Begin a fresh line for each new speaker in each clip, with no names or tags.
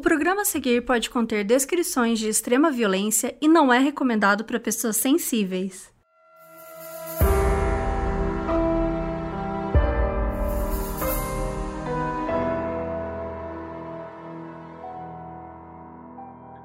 O programa a seguir pode conter descrições de extrema violência e não é recomendado para pessoas sensíveis.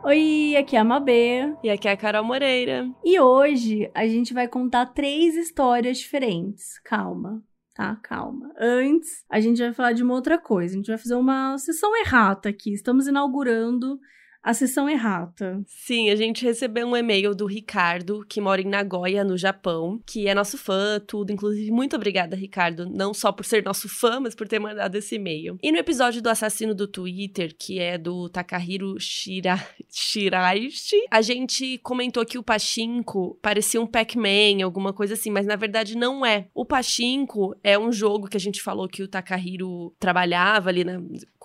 Oi, aqui é a Mabê.
E aqui é a Carol Moreira.
E hoje a gente vai contar três histórias diferentes. Calma, tá? Calma. Antes, a gente vai falar de uma outra coisa. A gente vai fazer uma sessão errata aqui. Estamos inaugurando a sessão errata.
Sim, a gente recebeu um e-mail do Ricardo, que mora em Nagoya, no Japão, que é nosso fã, tudo. Inclusive, muito obrigada, Ricardo, não só por ser nosso fã, mas por ter mandado esse e-mail. E no episódio do assassino do Twitter, que é do Takahiro Shira... Shiraishi, a gente comentou que o Pachinko parecia um Pac-Man, alguma coisa assim, mas na verdade não é. O Pachinko é um jogo que a gente falou que o Takahiro trabalhava ali na,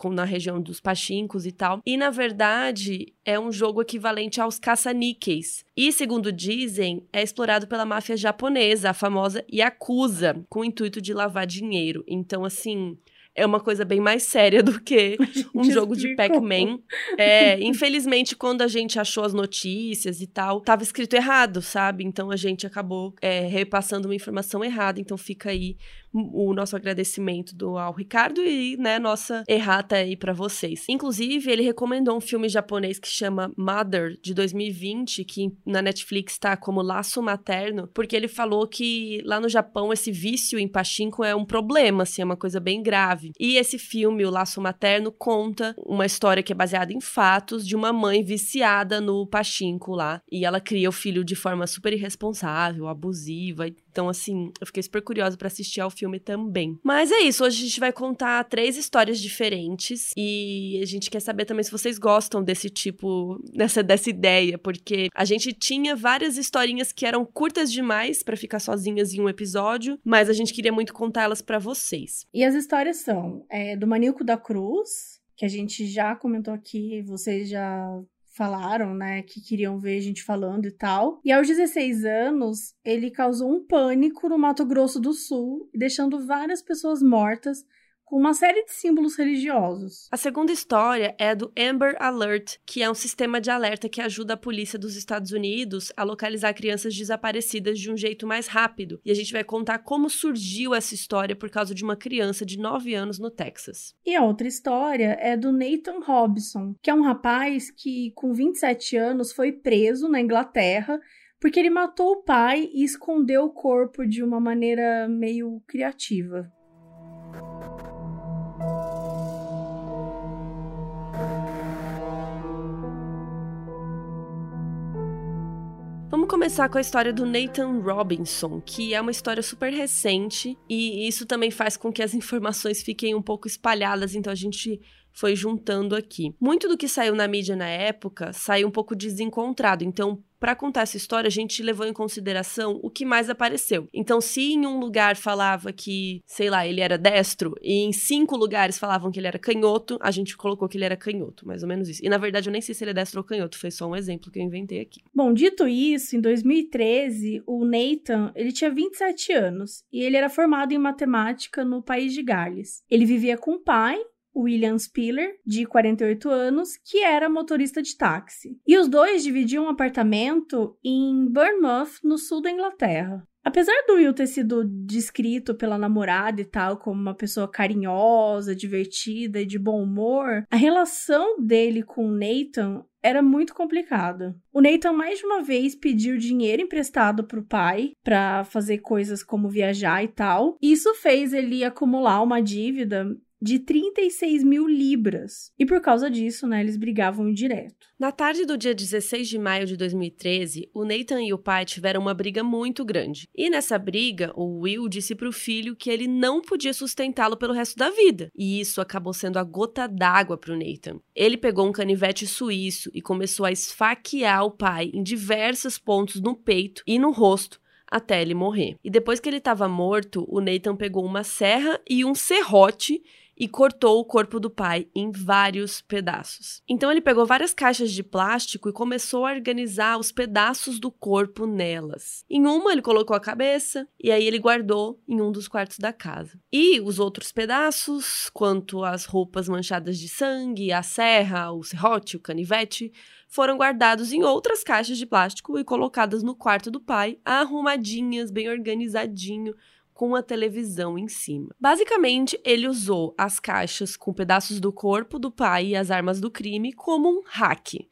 na região dos Pachinkos e tal. E na verdade, é um jogo equivalente aos caça-níqueis. E, segundo dizem, é explorado pela máfia japonesa, a famosa Yakuza, com o intuito de lavar dinheiro. Então, assim, é uma coisa bem mais séria do que um jogo de Pac-Man. É, infelizmente, quando a gente achou as notícias e tal, tava escrito errado, sabe? Então a gente acabou é, repassando uma informação errada. Então fica aí o nosso agradecimento do, ao Ricardo e, né, nossa errata aí para vocês. Inclusive, ele recomendou um filme japonês que chama Mother, de 2020, que na Netflix tá como Laço Materno, porque ele falou que lá no Japão esse vício em pachinko é um problema, assim, é uma coisa bem grave. E esse filme, O Laço Materno, conta uma história que é baseada em fatos de uma mãe viciada no pachinko lá, e ela cria o filho de forma super irresponsável, abusiva, então, assim, eu fiquei super curiosa para assistir ao filme também. Mas é isso, hoje a gente vai contar três histórias diferentes e a gente quer saber também se vocês gostam desse tipo, dessa, dessa ideia, porque a gente tinha várias historinhas que eram curtas demais para ficar sozinhas em um episódio, mas a gente queria muito contá-las para vocês.
E as histórias são é, do Maníaco da Cruz, que a gente já comentou aqui, vocês já falaram, né, que queriam ver a gente falando e tal. E aos 16 anos, ele causou um pânico no Mato Grosso do Sul, deixando várias pessoas mortas com uma série de símbolos religiosos.
A segunda história é do Amber Alert, que é um sistema de alerta que ajuda a polícia dos Estados Unidos a localizar crianças desaparecidas de um jeito mais rápido. E a gente vai contar como surgiu essa história por causa de uma criança de 9 anos no Texas.
E a outra história é do Nathan Robson, que é um rapaz que, com 27 anos, foi preso na Inglaterra porque ele matou o pai e escondeu o corpo de uma maneira meio criativa.
Vamos começar com a história do Nathan Robinson, que é uma história super recente e isso também faz com que as informações fiquem um pouco espalhadas, então a gente foi juntando aqui. Muito do que saiu na mídia na época saiu um pouco desencontrado, então para contar essa história, a gente levou em consideração o que mais apareceu. Então, se em um lugar falava que, sei lá, ele era destro, e em cinco lugares falavam que ele era canhoto, a gente colocou que ele era canhoto, mais ou menos isso. E na verdade, eu nem sei se ele é destro ou canhoto, foi só um exemplo que eu inventei aqui.
Bom, dito isso, em 2013, o Nathan, ele tinha 27 anos e ele era formado em matemática no país de Gales. Ele vivia com o pai William Spiller, de 48 anos, que era motorista de táxi. E os dois dividiam um apartamento em Bournemouth, no sul da Inglaterra. Apesar do Will ter sido descrito pela namorada e tal como uma pessoa carinhosa, divertida e de bom humor, a relação dele com o Nathan era muito complicada. O Nathan mais de uma vez pediu dinheiro emprestado pro pai para fazer coisas como viajar e tal. Isso fez ele acumular uma dívida de 36 mil libras. E por causa disso, né, eles brigavam direto.
Na tarde do dia 16 de maio de 2013, o Nathan e o pai tiveram uma briga muito grande. E nessa briga, o Will disse para o filho que ele não podia sustentá-lo pelo resto da vida. E isso acabou sendo a gota d'água para o Nathan. Ele pegou um canivete suíço e começou a esfaquear o pai em diversos pontos no peito e no rosto até ele morrer. E depois que ele estava morto, o Nathan pegou uma serra e um serrote e cortou o corpo do pai em vários pedaços. Então ele pegou várias caixas de plástico e começou a organizar os pedaços do corpo nelas. Em uma ele colocou a cabeça e aí ele guardou em um dos quartos da casa. E os outros pedaços, quanto as roupas manchadas de sangue, a serra, o serrote, o canivete, foram guardados em outras caixas de plástico e colocadas no quarto do pai, arrumadinhas, bem organizadinho, com a televisão em cima. Basicamente, ele usou as caixas com pedaços do corpo do pai e as armas do crime como um hack.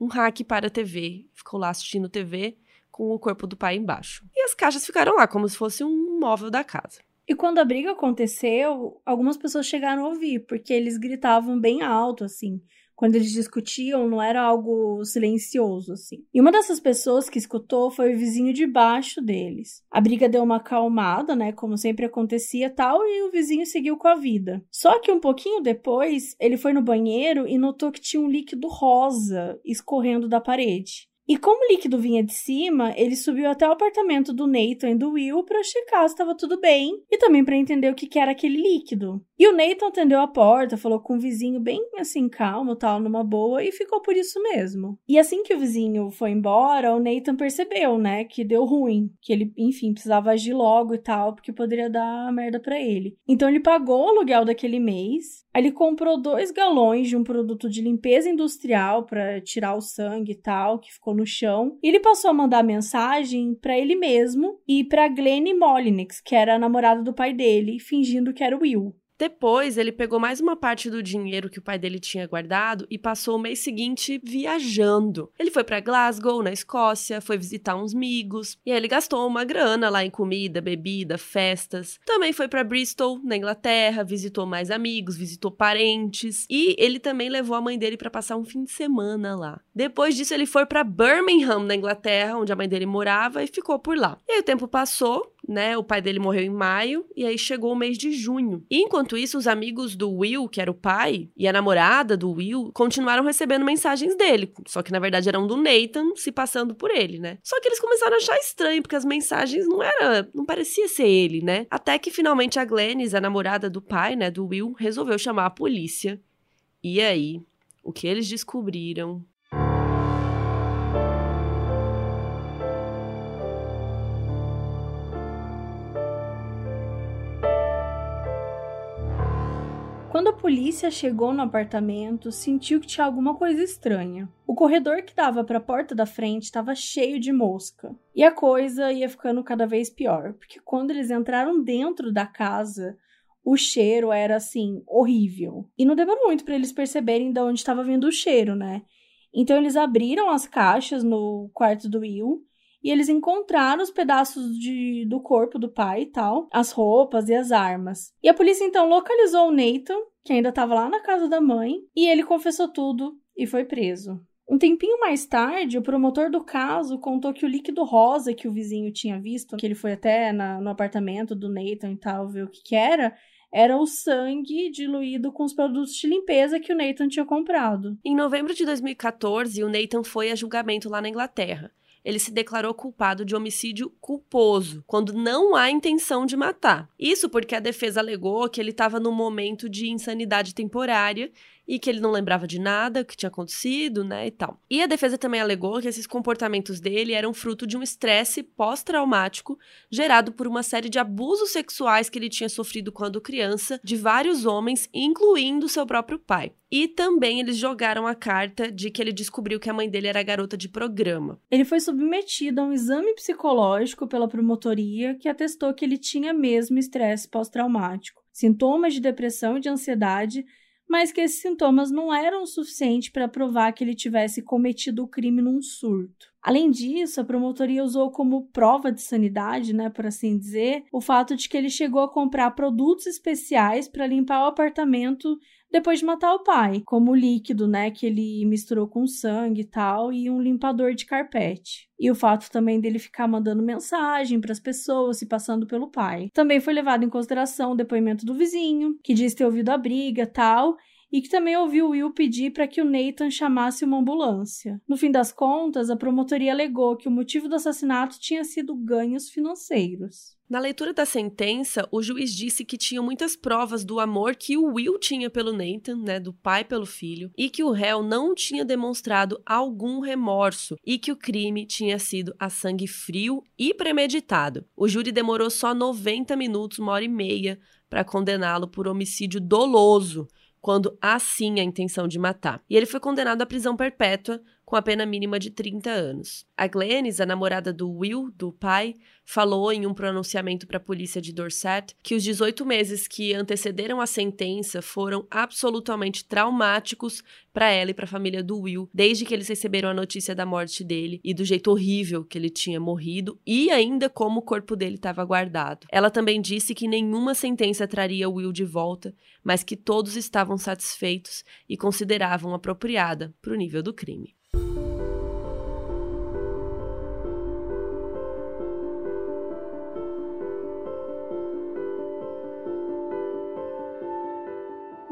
Um hack para a TV. Ficou lá assistindo TV com o corpo do pai embaixo. E as caixas ficaram lá como se fosse um móvel da casa.
E quando a briga aconteceu, algumas pessoas chegaram a ouvir, porque eles gritavam bem alto, assim quando eles discutiam, não era algo silencioso, assim. E uma dessas pessoas que escutou foi o vizinho de baixo deles. A briga deu uma acalmada, né, como sempre acontecia tal, e o vizinho seguiu com a vida. Só que um pouquinho depois, ele foi no banheiro e notou que tinha um líquido rosa escorrendo da parede. E como o líquido vinha de cima, ele subiu até o apartamento do Nathan e do Will para checar se estava tudo bem e também para entender o que, que era aquele líquido. E o Nathan atendeu a porta, falou com o vizinho bem assim calmo, tal, numa boa e ficou por isso mesmo. E assim que o vizinho foi embora, o Nathan percebeu, né, que deu ruim, que ele, enfim, precisava agir logo e tal, porque poderia dar merda para ele. Então ele pagou o aluguel daquele mês ele comprou dois galões de um produto de limpeza industrial para tirar o sangue e tal, que ficou no chão. E ele passou a mandar mensagem para ele mesmo e para Glenn Molinix, que era a namorada do pai dele, fingindo que era o Will.
Depois, ele pegou mais uma parte do dinheiro que o pai dele tinha guardado e passou o mês seguinte viajando. Ele foi para Glasgow, na Escócia, foi visitar uns amigos, e aí ele gastou uma grana lá em comida, bebida, festas. Também foi para Bristol, na Inglaterra, visitou mais amigos, visitou parentes, e ele também levou a mãe dele para passar um fim de semana lá. Depois disso, ele foi para Birmingham, na Inglaterra, onde a mãe dele morava, e ficou por lá. E aí o tempo passou, né? O pai dele morreu em maio e aí chegou o mês de junho. E enquanto isso, os amigos do Will, que era o pai, e a namorada do Will, continuaram recebendo mensagens dele. Só que na verdade eram do Nathan se passando por ele, né? Só que eles começaram a achar estranho, porque as mensagens não era, não parecia ser ele, né? Até que finalmente a Glennis, a namorada do pai, né, do Will, resolveu chamar a polícia. E aí, o que eles descobriram
Quando a polícia chegou no apartamento, sentiu que tinha alguma coisa estranha. O corredor que dava para a porta da frente estava cheio de mosca. E a coisa ia ficando cada vez pior, porque quando eles entraram dentro da casa, o cheiro era assim horrível. E não demorou muito para eles perceberem de onde estava vindo o cheiro, né? Então eles abriram as caixas no quarto do Will e eles encontraram os pedaços de, do corpo do pai e tal, as roupas e as armas. E a polícia então localizou o Nathan, que ainda estava lá na casa da mãe, e ele confessou tudo e foi preso. Um tempinho mais tarde, o promotor do caso contou que o líquido rosa que o vizinho tinha visto, que ele foi até na, no apartamento do Nathan e tal ver o que, que era, era o sangue diluído com os produtos de limpeza que o Nathan tinha comprado.
Em novembro de 2014, o Nathan foi a julgamento lá na Inglaterra ele se declarou culpado de homicídio culposo, quando não há intenção de matar. Isso porque a defesa alegou que ele estava num momento de insanidade temporária e que ele não lembrava de nada que tinha acontecido, né, e tal. E a defesa também alegou que esses comportamentos dele eram fruto de um estresse pós-traumático gerado por uma série de abusos sexuais que ele tinha sofrido quando criança de vários homens, incluindo seu próprio pai. E também eles jogaram a carta de que ele descobriu que a mãe dele era garota de programa.
Ele foi submetido a um exame psicológico pela promotoria que atestou que ele tinha mesmo estresse pós-traumático, sintomas de depressão e de ansiedade mas que esses sintomas não eram o suficiente para provar que ele tivesse cometido o crime num surto. Além disso, a promotoria usou como prova de sanidade, né, por assim dizer, o fato de que ele chegou a comprar produtos especiais para limpar o apartamento depois de matar o pai, como líquido, né, que ele misturou com sangue e tal, e um limpador de carpete. E o fato também dele ficar mandando mensagem para as pessoas se passando pelo pai. Também foi levado em consideração o depoimento do vizinho, que diz ter ouvido a briga, tal, e que também ouviu Will pedir para que o Nathan chamasse uma ambulância. No fim das contas, a promotoria alegou que o motivo do assassinato tinha sido ganhos financeiros.
Na leitura da sentença, o juiz disse que tinha muitas provas do amor que o Will tinha pelo Nathan, né, do pai pelo filho, e que o réu não tinha demonstrado algum remorso e que o crime tinha sido a sangue frio e premeditado. O júri demorou só 90 minutos, uma hora e meia, para condená-lo por homicídio doloso, quando há sim a intenção de matar. E ele foi condenado à prisão perpétua com a pena mínima de 30 anos. A Glennis, a namorada do Will, do pai, falou em um pronunciamento para a polícia de Dorset que os 18 meses que antecederam a sentença foram absolutamente traumáticos para ela e para a família do Will, desde que eles receberam a notícia da morte dele e do jeito horrível que ele tinha morrido e ainda como o corpo dele estava guardado. Ela também disse que nenhuma sentença traria Will de volta, mas que todos estavam satisfeitos e consideravam apropriada para o nível do crime.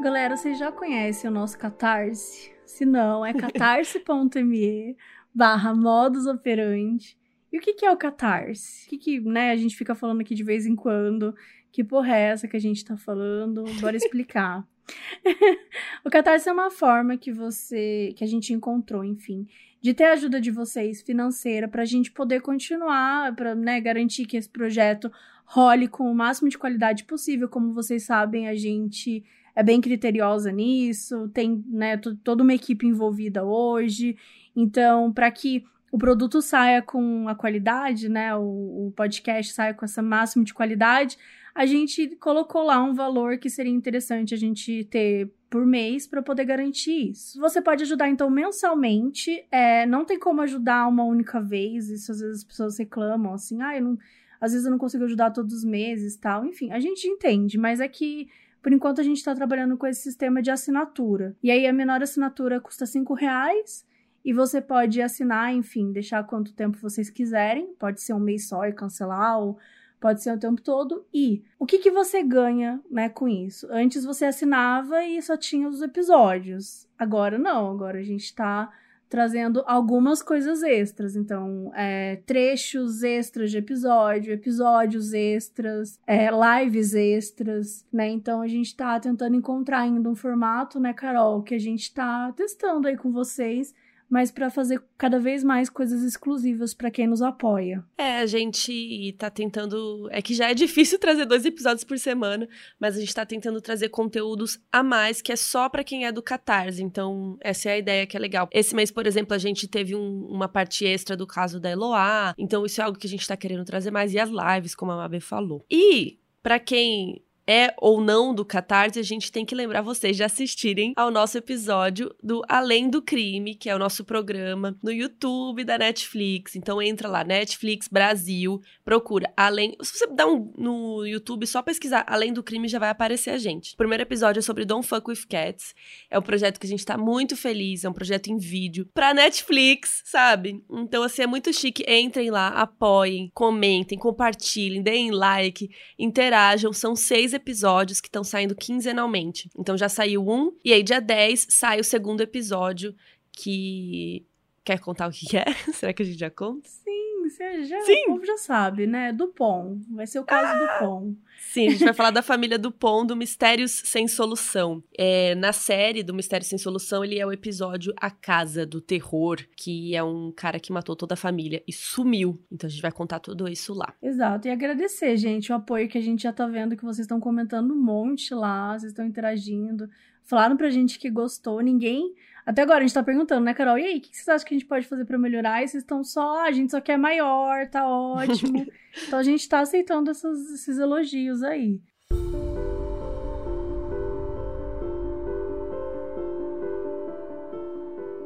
Galera, vocês já conhecem o nosso Catarse? Se não, é catarse.me barra modus operandi. E o que, que é o Catarse? O que, que né, a gente fica falando aqui de vez em quando? Que porra é essa que a gente tá falando? Bora explicar. o Catarse é uma forma que você, que a gente encontrou, enfim, de ter a ajuda de vocês financeira para a gente poder continuar, para né, garantir que esse projeto role com o máximo de qualidade possível. Como vocês sabem, a gente é bem criteriosa nisso, tem né, toda uma equipe envolvida hoje. Então, para que o produto saia com a qualidade, né, o, o podcast saia com essa máxima de qualidade, a gente colocou lá um valor que seria interessante a gente ter por mês para poder garantir isso. Você pode ajudar então mensalmente, é, não tem como ajudar uma única vez, isso às vezes as pessoas reclamam assim, ah, eu não, às vezes eu não consigo ajudar todos os meses, tal. Enfim, a gente entende, mas é que por enquanto, a gente está trabalhando com esse sistema de assinatura. E aí, a menor assinatura custa cinco reais. E você pode assinar, enfim, deixar quanto tempo vocês quiserem. Pode ser um mês só e cancelar, ou pode ser o tempo todo. E o que, que você ganha, né, com isso? Antes você assinava e só tinha os episódios. Agora não, agora a gente está trazendo algumas coisas extras. Então, é, trechos extras de episódio, episódios extras, é, lives extras, né? Então, a gente tá tentando encontrar ainda um formato, né, Carol, que a gente tá testando aí com vocês mas para fazer cada vez mais coisas exclusivas para quem nos apoia.
É, a gente tá tentando. É que já é difícil trazer dois episódios por semana, mas a gente tá tentando trazer conteúdos a mais que é só para quem é do Catarse. Então, essa é a ideia que é legal. Esse mês, por exemplo, a gente teve um, uma parte extra do caso da Eloá. Então, isso é algo que a gente tá querendo trazer mais. E as lives, como a Mabê falou. E, para quem é ou não do Catarse, a gente tem que lembrar vocês de assistirem ao nosso episódio do Além do Crime, que é o nosso programa no YouTube da Netflix. Então entra lá, Netflix Brasil, procura Além. Se você dá um no YouTube, só pesquisar Além do Crime já vai aparecer a gente. O primeiro episódio é sobre Don't Fuck with Cats. É um projeto que a gente tá muito feliz, é um projeto em vídeo pra Netflix, sabe? Então, assim, é muito chique. Entrem lá, apoiem, comentem, compartilhem, deem like, interajam. São seis episódios que estão saindo quinzenalmente. Então já saiu um, e aí dia 10 sai o segundo episódio que. Quer contar o que é? Será que a gente já conta?
Sim, você já, Sim. o povo já sabe, né? Dupont. Vai ser o caso ah! do Pom.
Sim, a gente vai falar da família Dupont do Mistérios Sem Solução. É, na série do Mistérios Sem Solução, ele é o episódio A Casa do Terror, que é um cara que matou toda a família e sumiu. Então a gente vai contar tudo isso lá.
Exato, e agradecer, gente, o apoio que a gente já tá vendo, que vocês estão comentando um monte lá, vocês estão interagindo. Falaram pra gente que gostou, ninguém até agora a gente tá perguntando, né, Carol? E aí, o que vocês acham que a gente pode fazer para melhorar? E vocês estão só, a gente só quer maior, tá ótimo. então a gente tá aceitando essas, esses elogios aí.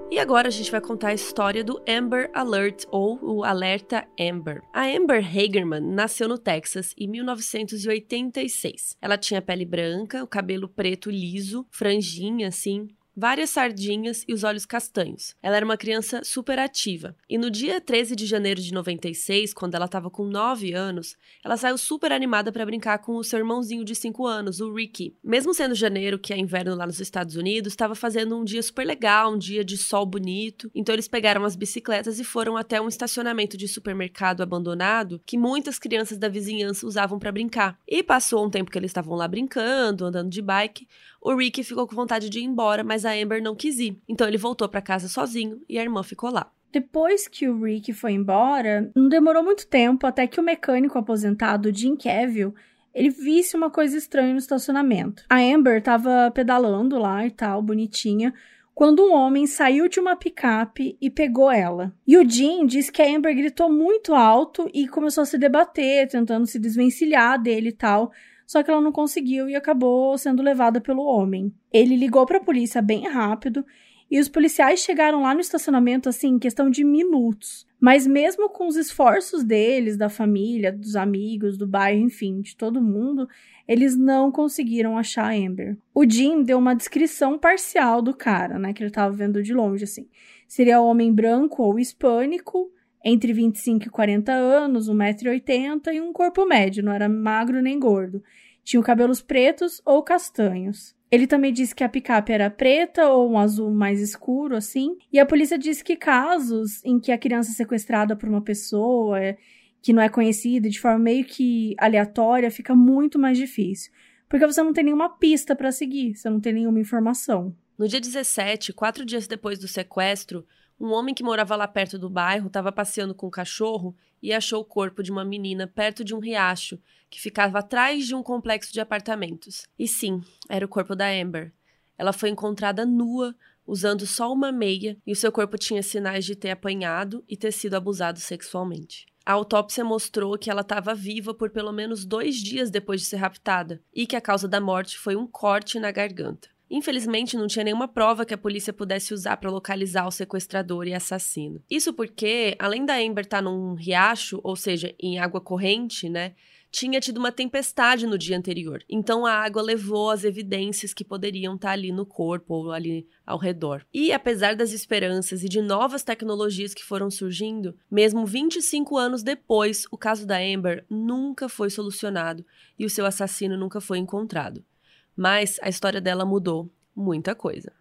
E agora a gente vai contar a história do Amber Alert, ou o Alerta Amber. A Amber Hagerman nasceu no Texas em 1986. Ela tinha pele branca, o cabelo preto liso, franjinha assim, várias sardinhas e os olhos castanhos. Ela era uma criança super ativa. E no dia 13 de janeiro de 96, quando ela estava com 9 anos, ela saiu super animada para brincar com o seu irmãozinho de 5 anos, o Ricky. Mesmo sendo janeiro, que é inverno lá nos Estados Unidos, estava fazendo um dia super legal, um dia de sol bonito. Então eles pegaram as bicicletas e foram até um estacionamento de supermercado abandonado que muitas crianças da vizinhança usavam para brincar. E passou um tempo que eles estavam lá brincando, andando de bike, o Ricky ficou com vontade de ir embora, mas a Amber não quis ir. Então ele voltou para casa sozinho e a irmã ficou lá.
Depois que o Rick foi embora, não demorou muito tempo até que o mecânico aposentado Jim Cavill ele visse uma coisa estranha no estacionamento. A Amber estava pedalando lá e tal, bonitinha, quando um homem saiu de uma picape e pegou ela. E o Jim disse que a Amber gritou muito alto e começou a se debater, tentando se desvencilhar dele e tal só que ela não conseguiu e acabou sendo levada pelo homem. Ele ligou para a polícia bem rápido e os policiais chegaram lá no estacionamento assim em questão de minutos. Mas mesmo com os esforços deles, da família, dos amigos, do bairro, enfim, de todo mundo, eles não conseguiram achar a Amber. O Jim deu uma descrição parcial do cara, né, que ele estava vendo de longe assim. Seria homem branco ou hispânico, entre 25 e 40 anos, 1,80m e um corpo médio, não era magro nem gordo. Tinha cabelos pretos ou castanhos. Ele também disse que a picape era preta ou um azul mais escuro, assim. E a polícia disse que casos em que a criança é sequestrada por uma pessoa é, que não é conhecida de forma meio que aleatória fica muito mais difícil. Porque você não tem nenhuma pista para seguir, você não tem nenhuma informação.
No dia 17, quatro dias depois do sequestro, um homem que morava lá perto do bairro estava passeando com o cachorro e achou o corpo de uma menina perto de um riacho que ficava atrás de um complexo de apartamentos. E sim, era o corpo da Amber. Ela foi encontrada nua, usando só uma meia, e o seu corpo tinha sinais de ter apanhado e ter sido abusado sexualmente. A autópsia mostrou que ela estava viva por pelo menos dois dias depois de ser raptada e que a causa da morte foi um corte na garganta. Infelizmente, não tinha nenhuma prova que a polícia pudesse usar para localizar o sequestrador e assassino. Isso porque, além da Amber estar tá num riacho, ou seja, em água corrente, né? Tinha tido uma tempestade no dia anterior. Então a água levou as evidências que poderiam estar tá ali no corpo ou ali ao redor. E apesar das esperanças e de novas tecnologias que foram surgindo, mesmo 25 anos depois, o caso da Amber nunca foi solucionado e o seu assassino nunca foi encontrado. Mas a história dela mudou muita coisa.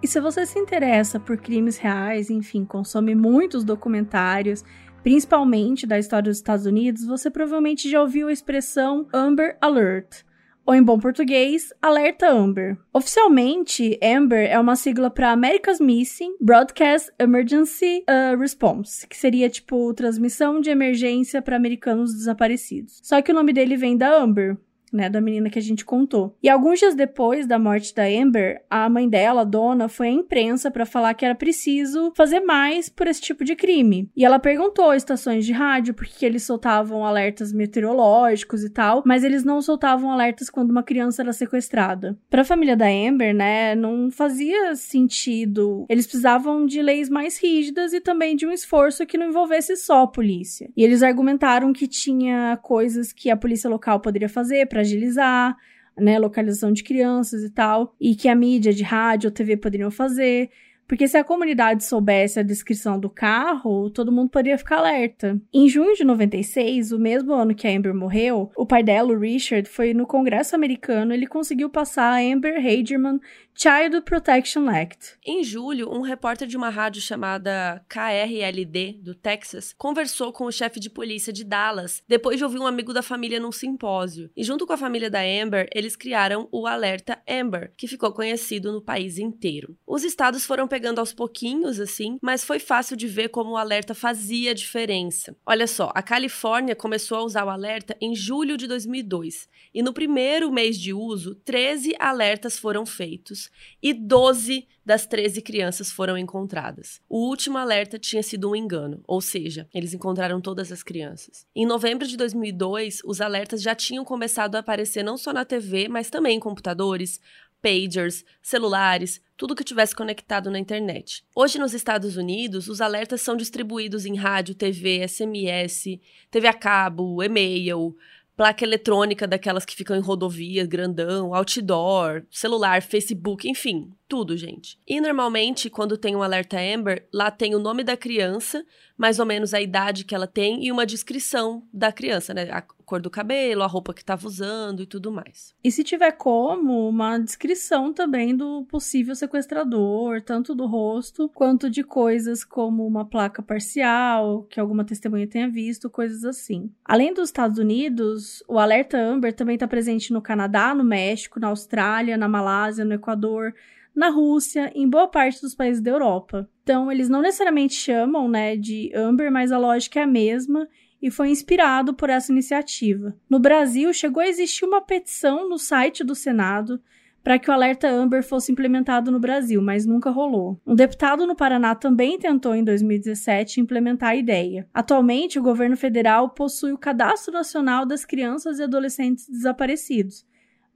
E se você se interessa por crimes reais, enfim, consome muitos documentários, principalmente da história dos Estados Unidos, você provavelmente já ouviu a expressão Amber Alert, ou em bom português, Alerta Amber. Oficialmente, Amber é uma sigla para America's Missing Broadcast Emergency uh, Response, que seria tipo transmissão de emergência para americanos desaparecidos. Só que o nome dele vem da Amber, né, da menina que a gente contou. E alguns dias depois da morte da Amber, a mãe dela, a dona, foi à imprensa para falar que era preciso fazer mais por esse tipo de crime. E ela perguntou às estações de rádio por que eles soltavam alertas meteorológicos e tal, mas eles não soltavam alertas quando uma criança era sequestrada. Para a família da Amber, né, não fazia sentido. Eles precisavam de leis mais rígidas e também de um esforço que não envolvesse só a polícia. E eles argumentaram que tinha coisas que a polícia local poderia fazer para agilizar, né, localização de crianças e tal, e que a mídia de rádio ou TV poderiam fazer. Porque se a comunidade soubesse a descrição do carro, todo mundo poderia ficar alerta. Em junho de 96, o mesmo ano que a Amber morreu, o pai dela, o Richard, foi no Congresso americano ele conseguiu passar a Amber Hagerman Child Protection Act.
Em julho, um repórter de uma rádio chamada KRLD, do Texas, conversou com o chefe de polícia de Dallas depois de ouvir um amigo da família num simpósio. E junto com a família da Amber, eles criaram o Alerta Amber, que ficou conhecido no país inteiro. Os estados foram pegando aos pouquinhos, assim, mas foi fácil de ver como o alerta fazia diferença. Olha só, a Califórnia começou a usar o alerta em julho de 2002, e no primeiro mês de uso, 13 alertas foram feitos e 12 das 13 crianças foram encontradas. O último alerta tinha sido um engano, ou seja, eles encontraram todas as crianças. Em novembro de 2002, os alertas já tinham começado a aparecer não só na TV, mas também em computadores, pagers, celulares, tudo que tivesse conectado na internet. Hoje, nos Estados Unidos, os alertas são distribuídos em rádio, TV, SMS, TV a cabo, e-mail, placa eletrônica daquelas que ficam em rodovia, grandão, outdoor, celular, Facebook, enfim, tudo, gente. E normalmente, quando tem um alerta Amber, lá tem o nome da criança, mais ou menos a idade que ela tem e uma descrição da criança, né? A cor do cabelo, a roupa que estava usando e tudo mais.
E se tiver como, uma descrição também do possível sequestrador, tanto do rosto quanto de coisas como uma placa parcial, que alguma testemunha tenha visto, coisas assim. Além dos Estados Unidos, o alerta Amber também está presente no Canadá, no México, na Austrália, na Malásia, no Equador, na Rússia, em boa parte dos países da Europa. Então, eles não necessariamente chamam, né, de Amber, mas a lógica é a mesma e foi inspirado por essa iniciativa. No Brasil, chegou a existir uma petição no site do Senado para que o alerta Amber fosse implementado no Brasil, mas nunca rolou. Um deputado no Paraná também tentou em 2017 implementar a ideia. Atualmente, o governo federal possui o Cadastro Nacional das Crianças e Adolescentes Desaparecidos,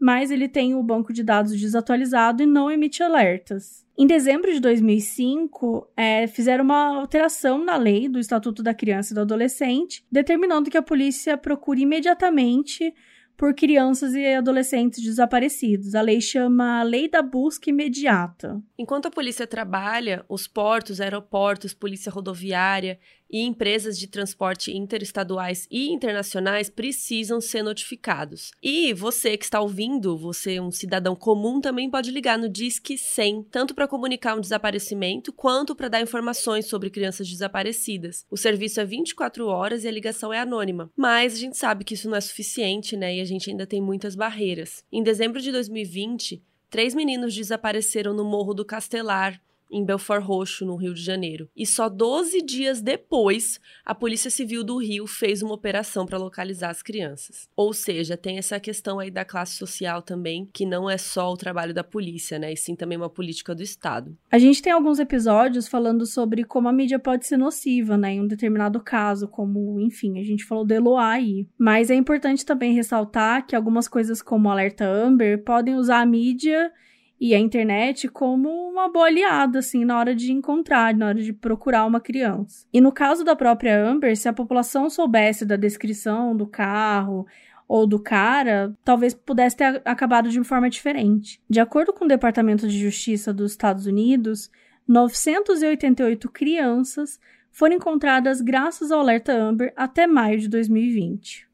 mas ele tem o banco de dados desatualizado e não emite alertas. Em dezembro de 2005, é, fizeram uma alteração na lei do Estatuto da Criança e do Adolescente, determinando que a polícia procure imediatamente por crianças e adolescentes desaparecidos. A lei chama Lei da Busca Imediata.
Enquanto a polícia trabalha, os portos, aeroportos, polícia rodoviária e empresas de transporte interestaduais e internacionais precisam ser notificados. E você que está ouvindo, você um cidadão comum também pode ligar no Disque 100, tanto para comunicar um desaparecimento quanto para dar informações sobre crianças desaparecidas. O serviço é 24 horas e a ligação é anônima. Mas a gente sabe que isso não é suficiente, né? E a gente ainda tem muitas barreiras. Em dezembro de 2020, três meninos desapareceram no Morro do Castelar, em Belfort Roxo, no Rio de Janeiro. E só 12 dias depois, a Polícia Civil do Rio fez uma operação para localizar as crianças. Ou seja, tem essa questão aí da classe social também, que não é só o trabalho da polícia, né? E sim também uma política do Estado.
A gente tem alguns episódios falando sobre como a mídia pode ser nociva, né? Em um determinado caso, como, enfim, a gente falou do Eloá aí. Mas é importante também ressaltar que algumas coisas como o alerta Amber podem usar a mídia e a internet como uma boa aliada, assim, na hora de encontrar, na hora de procurar uma criança. E no caso da própria Amber, se a população soubesse da descrição do carro ou do cara, talvez pudesse ter acabado de uma forma diferente. De acordo com o Departamento de Justiça dos Estados Unidos, 988 crianças foram encontradas graças ao alerta Amber até maio de 2020.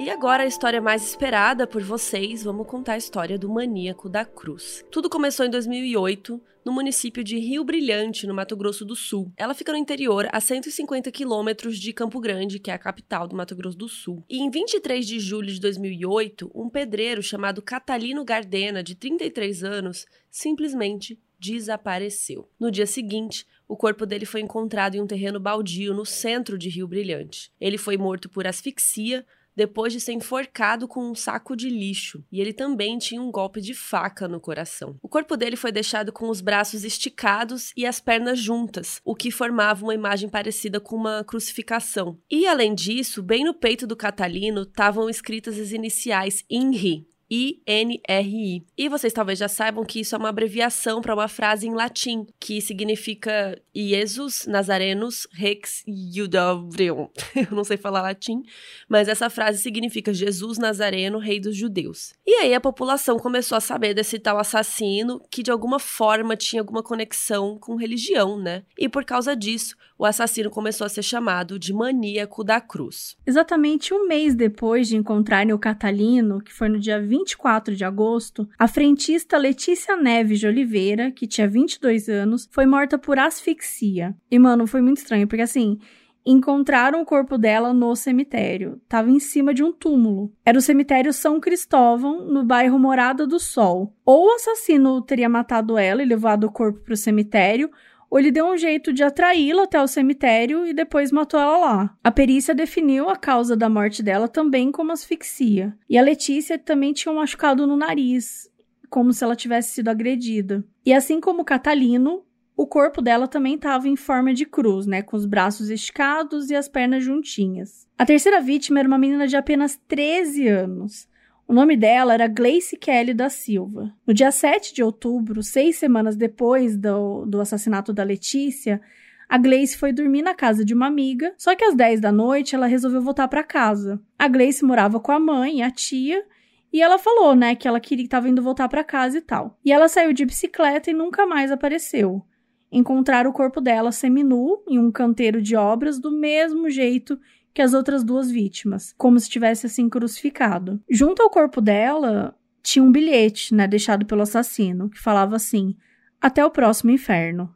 E agora a história mais esperada por vocês, vamos contar a história do maníaco da cruz. Tudo começou em 2008, no município de Rio Brilhante, no Mato Grosso do Sul. Ela fica no interior, a 150 quilômetros de Campo Grande, que é a capital do Mato Grosso do Sul. E em 23 de julho de 2008, um pedreiro chamado Catalino Gardena, de 33 anos, simplesmente desapareceu. No dia seguinte, o corpo dele foi encontrado em um terreno baldio no centro de Rio Brilhante. Ele foi morto por asfixia, depois de ser enforcado com um saco de lixo, e ele também tinha um golpe de faca no coração. O corpo dele foi deixado com os braços esticados e as pernas juntas, o que formava uma imagem parecida com uma crucificação. E além disso, bem no peito do Catalino estavam escritas as iniciais INRI, I-N-R-I. E vocês talvez já saibam que isso é uma abreviação para uma frase em latim, que significa Jesus Nazarenus Rex Iudavrium. Eu não sei falar latim, mas essa frase significa Jesus Nazareno, Rei dos Judeus. E aí a população começou a saber desse tal assassino que de alguma forma tinha alguma conexão com religião, né? E por causa disso, o assassino começou a ser chamado de maníaco da cruz.
Exatamente um mês depois de encontrarem o Catalino, que foi no dia 20 24 de agosto, a frentista Letícia Neves de Oliveira, que tinha 22 anos, foi morta por asfixia. E, mano, foi muito estranho, porque assim, encontraram o corpo dela no cemitério. Tava em cima de um túmulo. Era o cemitério São Cristóvão, no bairro Morada do Sol. Ou o assassino teria matado ela e levado o corpo para o cemitério, ou ele deu um jeito de atraí-la até o cemitério e depois matou ela lá. A perícia definiu a causa da morte dela também como asfixia. E a Letícia também tinha um machucado no nariz, como se ela tivesse sido agredida. E assim como o Catalino, o corpo dela também estava em forma de cruz, né, com os braços esticados e as pernas juntinhas. A terceira vítima era uma menina de apenas 13 anos. O nome dela era Gleice Kelly da Silva. No dia 7 de outubro, seis semanas depois do, do assassinato da Letícia, a Gleice foi dormir na casa de uma amiga, só que às 10 da noite ela resolveu voltar para casa. A Gleice morava com a mãe e a tia, e ela falou, né, que ela queria estava indo voltar para casa e tal. E ela saiu de bicicleta e nunca mais apareceu. Encontraram o corpo dela seminu em um canteiro de obras do mesmo jeito que as outras duas vítimas, como se tivesse assim crucificado. Junto ao corpo dela tinha um bilhete, né, deixado pelo assassino, que falava assim: "Até o próximo inferno".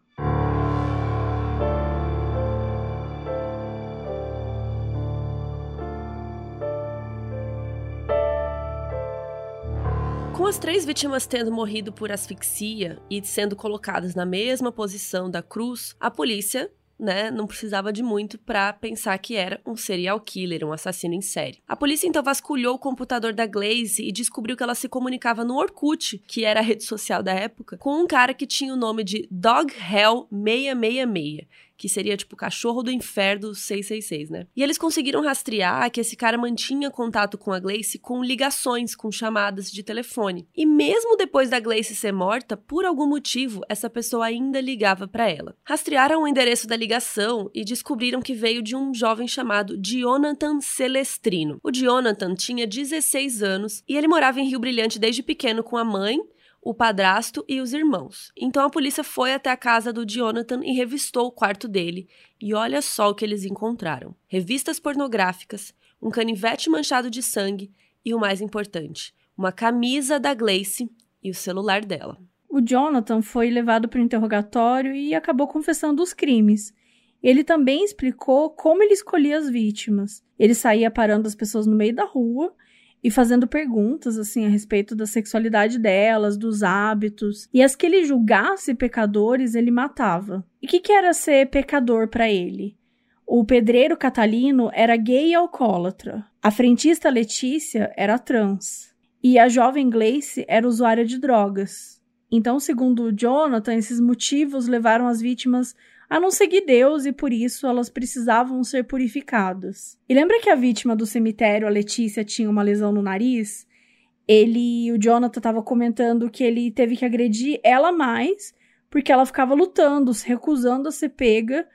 Com as três vítimas tendo morrido por asfixia e sendo colocadas na mesma posição da cruz, a polícia né, não precisava de muito para pensar que era um serial killer, um assassino em série. A polícia então vasculhou o computador da Glaze e descobriu que ela se comunicava no Orkut, que era a rede social da época, com um cara que tinha o nome de Dog Hell 666 que seria tipo cachorro do inferno 666, né? E eles conseguiram rastrear que esse cara mantinha contato com a Gleice com ligações, com chamadas de telefone. E mesmo depois da Gleice ser morta, por algum motivo, essa pessoa ainda ligava para ela. Rastrearam o endereço da ligação e descobriram que veio de um jovem chamado Jonathan Celestrino. O Jonathan tinha 16 anos e ele morava em Rio Brilhante desde pequeno com a mãe o padrasto e os irmãos. Então a polícia foi até a casa do Jonathan e revistou o quarto dele. E olha só o que eles encontraram: revistas pornográficas, um canivete manchado de sangue e o mais importante, uma camisa da Glace e o celular dela.
O Jonathan foi levado para o interrogatório e acabou confessando os crimes. Ele também explicou como ele escolhia as vítimas. Ele saía parando as pessoas no meio da rua e fazendo perguntas assim a respeito da sexualidade delas, dos hábitos, e as que ele julgasse pecadores, ele matava. E o que, que era ser pecador para ele? O pedreiro Catalino era gay e alcoólatra. A frentista Letícia era trans. E a jovem Gleice era usuária de drogas. Então, segundo Jonathan, esses motivos levaram as vítimas a não seguir Deus e por isso elas precisavam ser purificadas. E lembra que a vítima do cemitério, a Letícia, tinha uma lesão no nariz? Ele, o Jonathan estava comentando que ele teve que agredir ela mais porque ela ficava lutando, se recusando a ser pega.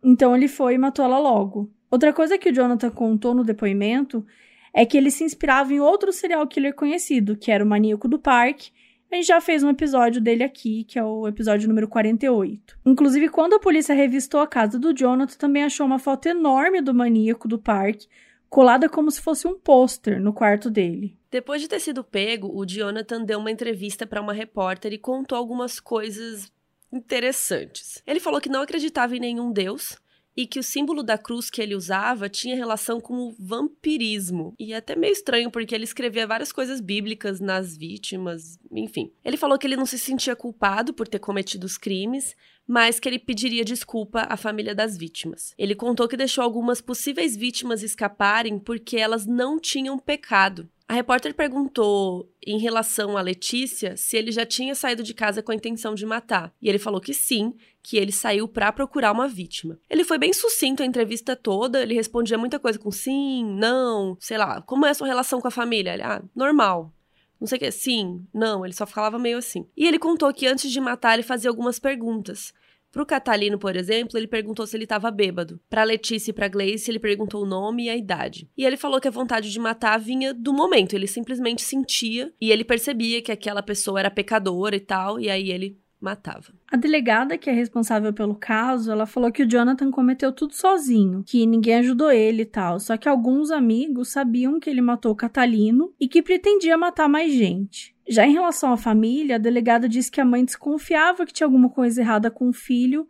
Então ele foi e matou ela logo. Outra coisa que o Jonathan contou no depoimento é que ele se inspirava em outro serial killer conhecido, que era o maníaco do parque, a gente já fez um episódio dele aqui, que é o episódio número 48. Inclusive, quando a polícia revistou a casa do Jonathan, também achou uma foto enorme do maníaco do parque, colada como se fosse um pôster no quarto dele.
Depois de ter sido pego, o Jonathan deu uma entrevista para uma repórter e contou algumas coisas interessantes. Ele falou que não acreditava em nenhum deus, e que o símbolo da cruz que ele usava tinha relação com o vampirismo. E é até meio estranho, porque ele escrevia várias coisas bíblicas nas vítimas, enfim. Ele falou que ele não se sentia culpado por ter cometido os crimes, mas que ele pediria desculpa à família das vítimas. Ele contou que deixou algumas possíveis vítimas escaparem porque elas não tinham pecado. A repórter perguntou em relação a Letícia se ele já tinha saído de casa com a intenção de matar. E ele falou que sim, que ele saiu para procurar uma vítima. Ele foi bem sucinto a entrevista toda, ele respondia muita coisa com sim, não, sei lá, como é a sua relação com a família? Ele, ah, normal. Não sei o que, sim, não, ele só falava meio assim. E ele contou que antes de matar ele fazia algumas perguntas. Pro Catalino, por exemplo, ele perguntou se ele estava bêbado. Pra Letícia e pra Gleice, ele perguntou o nome e a idade. E ele falou que a vontade de matar vinha do momento, ele simplesmente sentia e ele percebia que aquela pessoa era pecadora e tal, e aí ele matava.
A delegada que é responsável pelo caso, ela falou que o Jonathan cometeu tudo sozinho, que ninguém ajudou ele e tal, só que alguns amigos sabiam que ele matou o Catalino e que pretendia matar mais gente. Já em relação à família, a delegada disse que a mãe desconfiava que tinha alguma coisa errada com o filho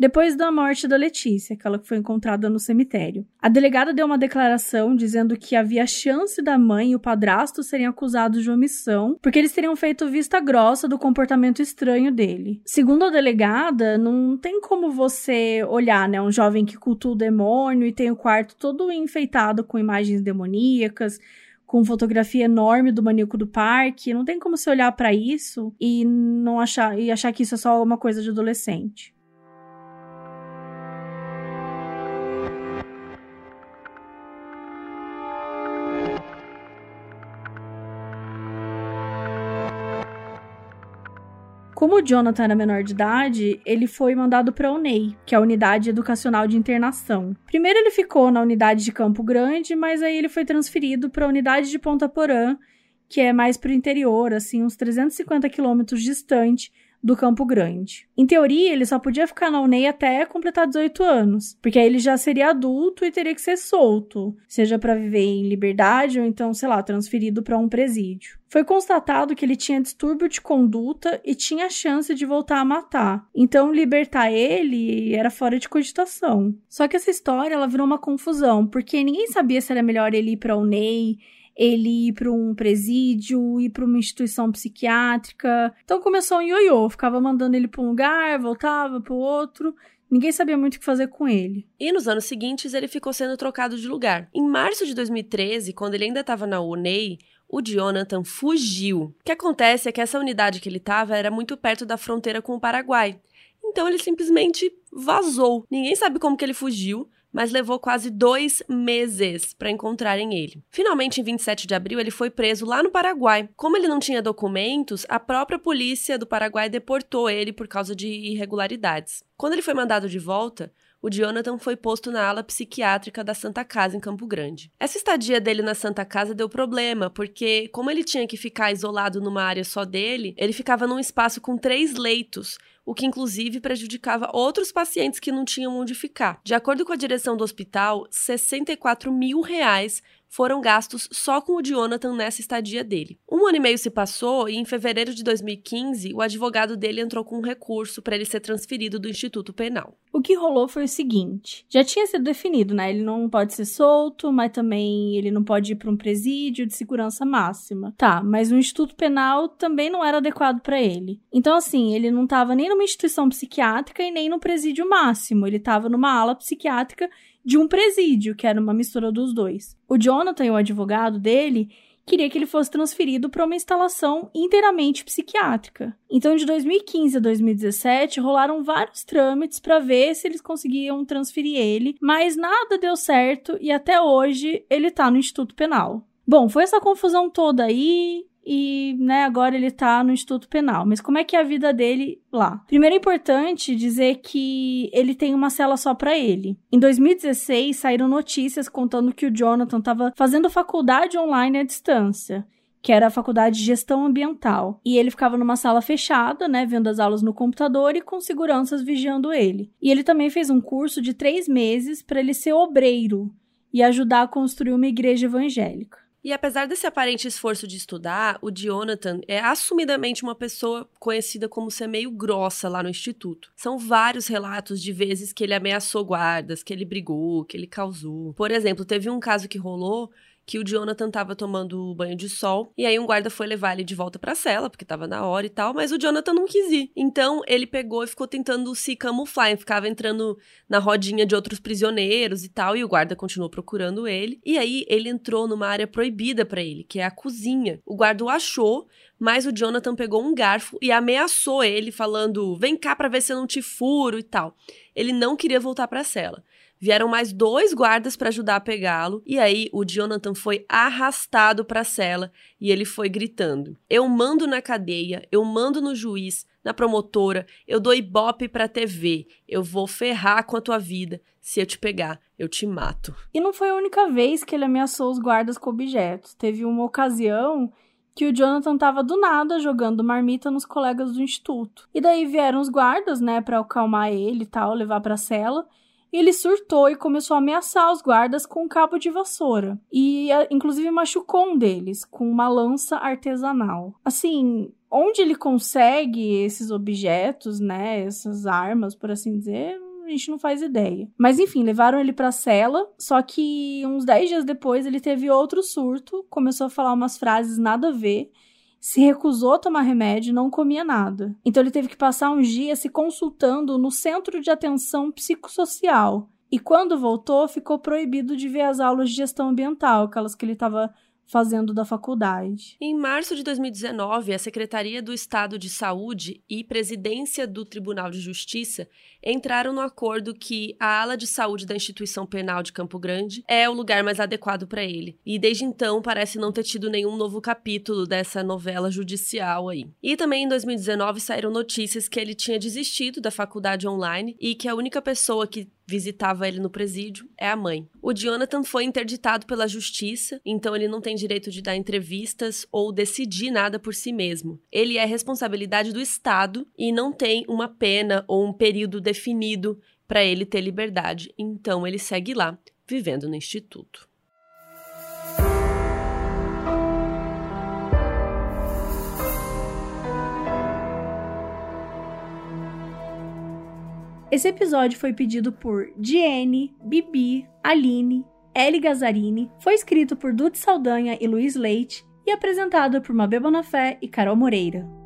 depois da morte da Letícia, aquela que foi encontrada no cemitério. A delegada deu uma declaração dizendo que havia chance da mãe e o padrasto serem acusados de omissão, porque eles teriam feito vista grossa do comportamento estranho dele. Segundo a delegada, não tem como você olhar, né, um jovem que cultua o demônio e tem o quarto todo enfeitado com imagens demoníacas, com fotografia enorme do maníaco do parque. Não tem como você olhar para isso e não achar e achar que isso é só uma coisa de adolescente. Como o Jonathan era menor de idade, ele foi mandado para a UNEI, que é a Unidade Educacional de Internação. Primeiro ele ficou na unidade de Campo Grande, mas aí ele foi transferido para a unidade de Ponta Porã, que é mais para o interior, assim, uns 350 quilômetros distante do Campo Grande. Em teoria, ele só podia ficar na UNEI até completar 18 anos, porque aí ele já seria adulto e teria que ser solto, seja para viver em liberdade ou então, sei lá, transferido para um presídio. Foi constatado que ele tinha distúrbio de conduta e tinha chance de voltar a matar. Então, libertar ele era fora de cogitação. Só que essa história ela virou uma confusão, porque ninguém sabia se era melhor ele ir para a UNEI, ele ir para um presídio, ir para uma instituição psiquiátrica. Então começou um ioiô, ficava mandando ele para um lugar, voltava para o outro. Ninguém sabia muito o que fazer com ele.
E nos anos seguintes ele ficou sendo trocado de lugar. Em março de 2013, quando ele ainda estava na UNEI, o Jonathan fugiu. O que acontece é que essa unidade que ele estava era muito perto da fronteira com o Paraguai. Então ele simplesmente vazou. Ninguém sabe como que ele fugiu, mas levou quase dois meses para encontrarem ele. Finalmente, em 27 de abril, ele foi preso lá no Paraguai. Como ele não tinha documentos, a própria polícia do Paraguai deportou ele por causa de irregularidades. Quando ele foi mandado de volta, o Jonathan foi posto na ala psiquiátrica da Santa Casa em Campo Grande. Essa estadia dele na Santa Casa deu problema, porque como ele tinha que ficar isolado numa área só dele, ele ficava num espaço com três leitos, o que inclusive prejudicava outros pacientes que não tinham onde ficar. De acordo com a direção do hospital, 64 mil reais foram gastos só com o Jonathan nessa estadia dele. Um ano e meio se passou e, em fevereiro de 2015, o advogado dele entrou com um recurso para ele ser transferido do Instituto Penal.
O que rolou foi o seguinte: já tinha sido definido, né? Ele não pode ser solto, mas também ele não pode ir para um presídio de segurança máxima. Tá, mas o Instituto Penal também não era adequado para ele. Então, assim, ele não estava nem numa instituição psiquiátrica e nem no presídio máximo. Ele estava numa ala psiquiátrica de um presídio, que era uma mistura dos dois. O Jonathan o advogado dele queria que ele fosse transferido para uma instalação inteiramente psiquiátrica. Então, de 2015 a 2017, rolaram vários trâmites para ver se eles conseguiam transferir ele, mas nada deu certo e até hoje ele está no Instituto Penal. Bom, foi essa confusão toda aí e, né, agora ele tá no Instituto Penal. Mas como é que é a vida dele lá? Primeiro é importante dizer que ele tem uma cela só para ele. Em 2016 saíram notícias contando que o Jonathan estava fazendo faculdade online à distância que era a faculdade de gestão ambiental. E ele ficava numa sala fechada, né, vendo as aulas no computador e com seguranças vigiando ele. E ele também fez um curso de três meses para ele ser obreiro e ajudar a construir uma igreja evangélica.
E apesar desse aparente esforço de estudar, o Jonathan é assumidamente uma pessoa conhecida como ser meio grossa lá no instituto. São vários relatos de vezes que ele ameaçou guardas, que ele brigou, que ele causou. Por exemplo, teve um caso que rolou que o Jonathan tava tomando banho de sol e aí um guarda foi levar ele de volta para a cela, porque tava na hora e tal, mas o Jonathan não quis ir. Então ele pegou e ficou tentando se camuflar, ficava entrando na rodinha de outros prisioneiros e tal, e o guarda continuou procurando ele. E aí ele entrou numa área proibida para ele, que é a cozinha. O guarda o achou, mas o Jonathan pegou um garfo e ameaçou ele falando: "Vem cá para ver se eu não te furo" e tal. Ele não queria voltar para a cela. Vieram mais dois guardas para ajudar a pegá-lo, e aí o Jonathan foi arrastado para a cela e ele foi gritando: Eu mando na cadeia, eu mando no juiz, na promotora, eu dou ibope pra TV, eu vou ferrar com a tua vida. Se eu te pegar, eu te mato.
E não foi a única vez que ele ameaçou os guardas com objetos. Teve uma ocasião que o Jonathan tava do nada jogando marmita nos colegas do instituto. E daí vieram os guardas, né, para acalmar ele e tal, levar pra cela ele surtou e começou a ameaçar os guardas com um cabo de vassoura. E, inclusive, machucou um deles com uma lança artesanal. Assim, onde ele consegue esses objetos, né? Essas armas, por assim dizer, a gente não faz ideia. Mas enfim, levaram ele pra cela, só que uns 10 dias depois ele teve outro surto, começou a falar umas frases nada a ver se recusou a tomar remédio e não comia nada. Então ele teve que passar uns dias se consultando no Centro de Atenção Psicossocial. E quando voltou, ficou proibido de ver as aulas de gestão ambiental, aquelas que ele estava fazendo da faculdade.
Em março de 2019, a Secretaria do Estado de Saúde e Presidência do Tribunal de Justiça entraram no acordo que a ala de saúde da instituição penal de Campo Grande é o lugar mais adequado para ele. E desde então parece não ter tido nenhum novo capítulo dessa novela judicial aí. E também em 2019 saíram notícias que ele tinha desistido da faculdade online e que a única pessoa que visitava ele no presídio é a mãe. O Jonathan foi interditado pela justiça, então ele não tem direito de dar entrevistas ou decidir nada por si mesmo. Ele é responsabilidade do Estado e não tem uma pena ou um período definido para ele ter liberdade. Então ele segue lá, vivendo no instituto.
Esse episódio foi pedido por Diene, Bibi, Aline, Ellie Gazzarini, foi escrito por Dude Saldanha e Luiz Leite e apresentado por Mabê Bonafé e Carol Moreira.